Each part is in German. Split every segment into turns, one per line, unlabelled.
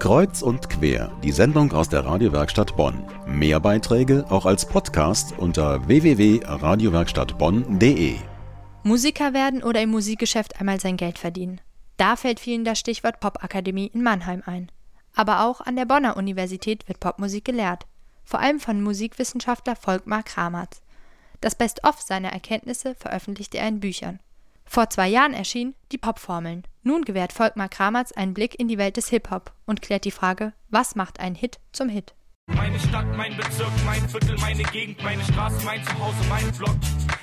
Kreuz und quer, die Sendung aus der Radiowerkstatt Bonn. Mehr Beiträge auch als Podcast unter www.radiowerkstattbonn.de.
Musiker werden oder im Musikgeschäft einmal sein Geld verdienen. Da fällt vielen das Stichwort Popakademie in Mannheim ein. Aber auch an der Bonner Universität wird Popmusik gelehrt, vor allem von Musikwissenschaftler Volkmar Kramatz. Das Best-of seiner Erkenntnisse veröffentlichte er in Büchern. Vor zwei Jahren erschien Die Popformeln. Nun gewährt Volkmar Kramatz einen Blick in die Welt des Hip-Hop und klärt die Frage, was macht einen Hit zum Hit?
Meine Stadt, mein Bezirk, mein Viertel, meine Gegend, meine Straße, mein Zuhause, mein Vlog.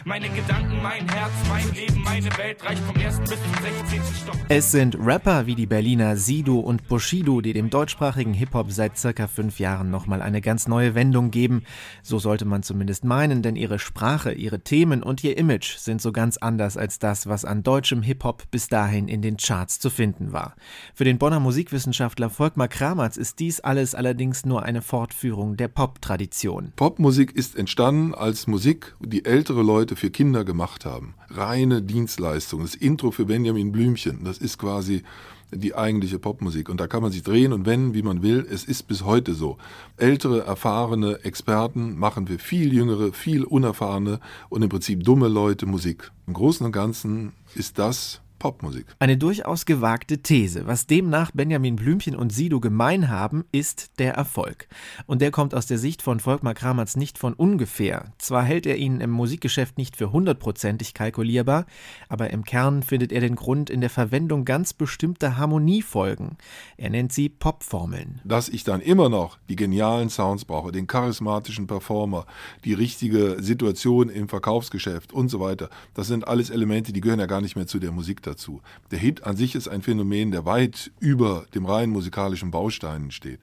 Meine Gedanken, mein Herz, mein Leben, meine Welt reicht vom ersten bis zum 16. Stock.
Es sind Rapper wie die Berliner Sido und Bushido, die dem deutschsprachigen Hip-Hop seit circa fünf Jahren nochmal eine ganz neue Wendung geben. So sollte man zumindest meinen, denn ihre Sprache, ihre Themen und ihr Image sind so ganz anders als das, was an deutschem Hip-Hop bis dahin in den Charts zu finden war. Für den Bonner Musikwissenschaftler Volkmar Kramatz ist dies alles allerdings nur eine Fortführung der Pop-Tradition.
Popmusik ist entstanden als Musik, die ältere Leute für Kinder gemacht haben. Reine Dienstleistung. Das Intro für Benjamin Blümchen, das ist quasi die eigentliche Popmusik. Und da kann man sich drehen und wenden, wie man will. Es ist bis heute so. Ältere, erfahrene Experten machen für viel jüngere, viel unerfahrene und im Prinzip dumme Leute Musik. Im Großen und Ganzen ist das Popmusik.
Eine durchaus gewagte These. Was demnach Benjamin Blümchen und Sido gemein haben, ist der Erfolg. Und der kommt aus der Sicht von Volkmar Kramertz nicht von ungefähr. Zwar hält er ihn im Musikgeschäft nicht für hundertprozentig kalkulierbar, aber im Kern findet er den Grund in der Verwendung ganz bestimmter Harmoniefolgen. Er nennt sie Popformeln.
Dass ich dann immer noch die genialen Sounds brauche, den charismatischen Performer, die richtige Situation im Verkaufsgeschäft und so weiter, das sind alles Elemente, die gehören ja gar nicht mehr zu der Musik dazu. Der Hit an sich ist ein Phänomen, der weit über dem rein musikalischen Bausteinen steht.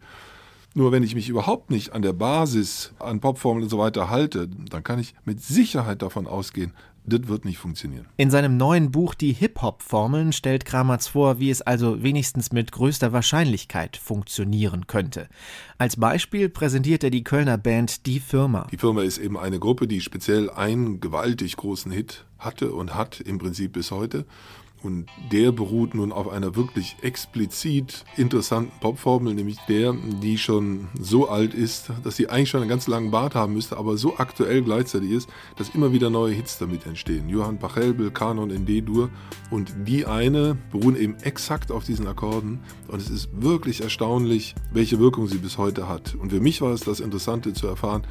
Nur wenn ich mich überhaupt nicht an der Basis, an Popformeln und so weiter halte, dann kann ich mit Sicherheit davon ausgehen, das wird nicht funktionieren.
In seinem neuen Buch Die Hip-Hop-Formeln stellt Kramatz vor, wie es also wenigstens mit größter Wahrscheinlichkeit funktionieren könnte. Als Beispiel präsentiert er die Kölner Band Die Firma.
Die Firma ist eben eine Gruppe, die speziell einen gewaltig großen Hit hatte und hat im Prinzip bis heute. Und der beruht nun auf einer wirklich explizit interessanten Popformel, nämlich der, die schon so alt ist, dass sie eigentlich schon einen ganz langen Bart haben müsste, aber so aktuell gleichzeitig ist, dass immer wieder neue Hits damit entstehen. Johann Pachelbel, Kanon in D-Dur und die eine beruhen eben exakt auf diesen Akkorden und es ist wirklich erstaunlich, welche Wirkung sie bis heute hat. Und für mich war es das Interessante zu erfahren,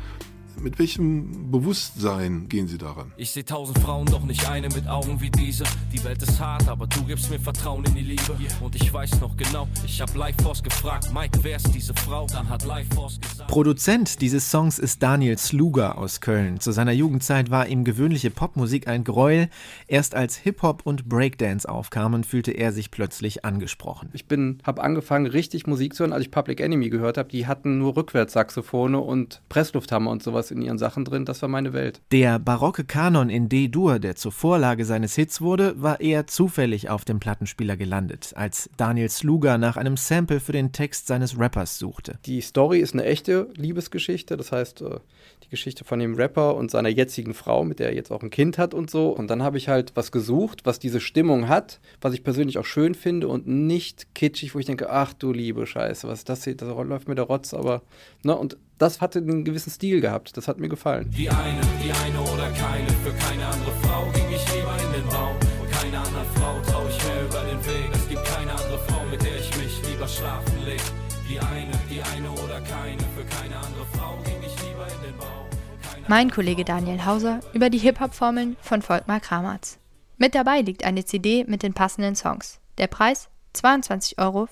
mit welchem Bewusstsein gehen Sie daran?
Ich sehe tausend Frauen, doch nicht eine mit Augen wie diese. Die Welt ist hart, aber du gibst mir Vertrauen in die Liebe. Und ich weiß noch genau, ich hab Live Force gefragt, Mike, wer ist diese Frau? Dann hat Live Force gesagt.
Produzent dieses Songs ist Daniel Sluger aus Köln. Zu seiner Jugendzeit war ihm gewöhnliche Popmusik ein Gräuel. Erst als Hip-Hop und Breakdance aufkamen, fühlte er sich plötzlich angesprochen.
Ich bin, hab angefangen, richtig Musik zu hören, als ich Public Enemy gehört habe. Die hatten nur Rückwärtssaxophone und Presslufthammer und sowas in ihren Sachen drin. Das war meine Welt.
Der barocke Kanon in D-Dur, der zur Vorlage seines Hits wurde, war eher zufällig auf dem Plattenspieler gelandet, als Daniel Sluger nach einem Sample für den Text seines Rappers suchte.
Die Story ist eine echte Liebesgeschichte, das heißt äh, die Geschichte von dem Rapper und seiner jetzigen Frau, mit der er jetzt auch ein Kind hat und so. Und dann habe ich halt was gesucht, was diese Stimmung hat, was ich persönlich auch schön finde und nicht kitschig, wo ich denke, ach du liebe Scheiße, was ist das hier, da läuft mir der Rotz, aber, ne, und das hatte einen gewissen Stil gehabt. Das hat mir gefallen.
Die eine, die eine oder keine, für keine andere Frau ging ich lieber in den Raum. Keine andere Frau trau ich mir über den Weg. Es gibt keine andere Frau, mit der ich mich lieber schlafen leg. Die eine, die eine oder keine, für keine andere Frau ging ich lieber in den. Keine
Mein Kollege Daniel Hauser über die Hip-Hop-Formeln von Volkmar Kramatz. Mit dabei liegt eine CD mit den passenden Songs. Der Preis 22,95 Euro.